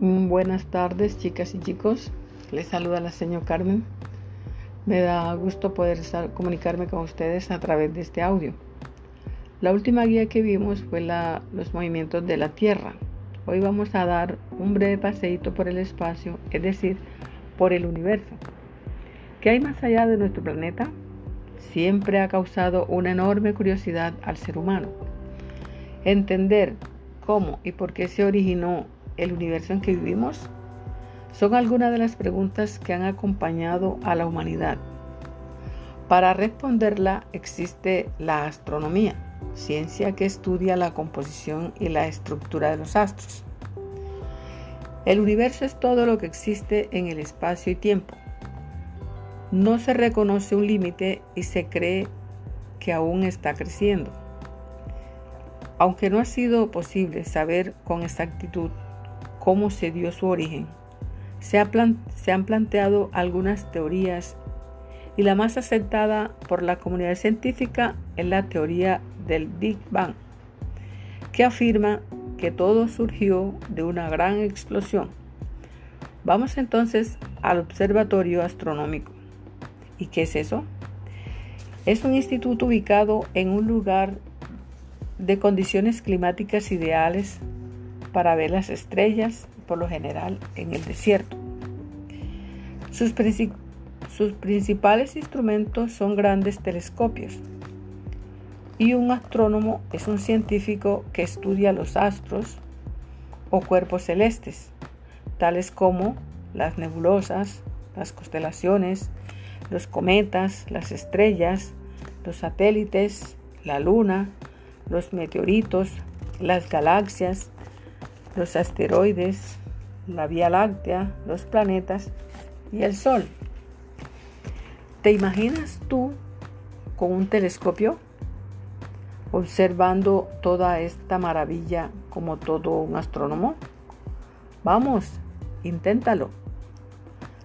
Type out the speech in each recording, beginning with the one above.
Mm, buenas tardes, chicas y chicos. Les saluda la señora Carmen. Me da gusto poder comunicarme con ustedes a través de este audio. La última guía que vimos fue la, los movimientos de la Tierra. Hoy vamos a dar un breve paseíto por el espacio, es decir, por el universo. ¿Qué hay más allá de nuestro planeta? Siempre ha causado una enorme curiosidad al ser humano. Entender cómo y por qué se originó el universo en que vivimos son algunas de las preguntas que han acompañado a la humanidad. Para responderla existe la astronomía, ciencia que estudia la composición y la estructura de los astros. El universo es todo lo que existe en el espacio y tiempo. No se reconoce un límite y se cree que aún está creciendo. Aunque no ha sido posible saber con exactitud cómo se dio su origen, se, se, han planteado algunas teorías y la más aceptada por la comunidad científica es la teoría del Big Bang, que afirma que todo surgió de una gran explosión. Vamos entonces al Observatorio Astronómico. ¿Y qué es eso? Es un instituto ubicado en un lugar de condiciones climáticas ideales para ver las estrellas, por lo general en el desierto. Sus, principales instrumentos son grandes telescopios y un astrónomo es un científico que estudia los astros o cuerpos celestes, tales como las nebulosas, las constelaciones, los cometas, las estrellas, los satélites, la luna, los meteoritos, las galaxias, los asteroides, la Vía Láctea, los planetas y el Sol. ¿Te imaginas tú con un telescopio observando toda esta maravilla como todo un astrónomo? Vamos, inténtalo.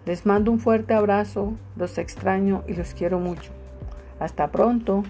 Les mando un fuerte abrazo, los extraño y los quiero mucho. Hasta pronto.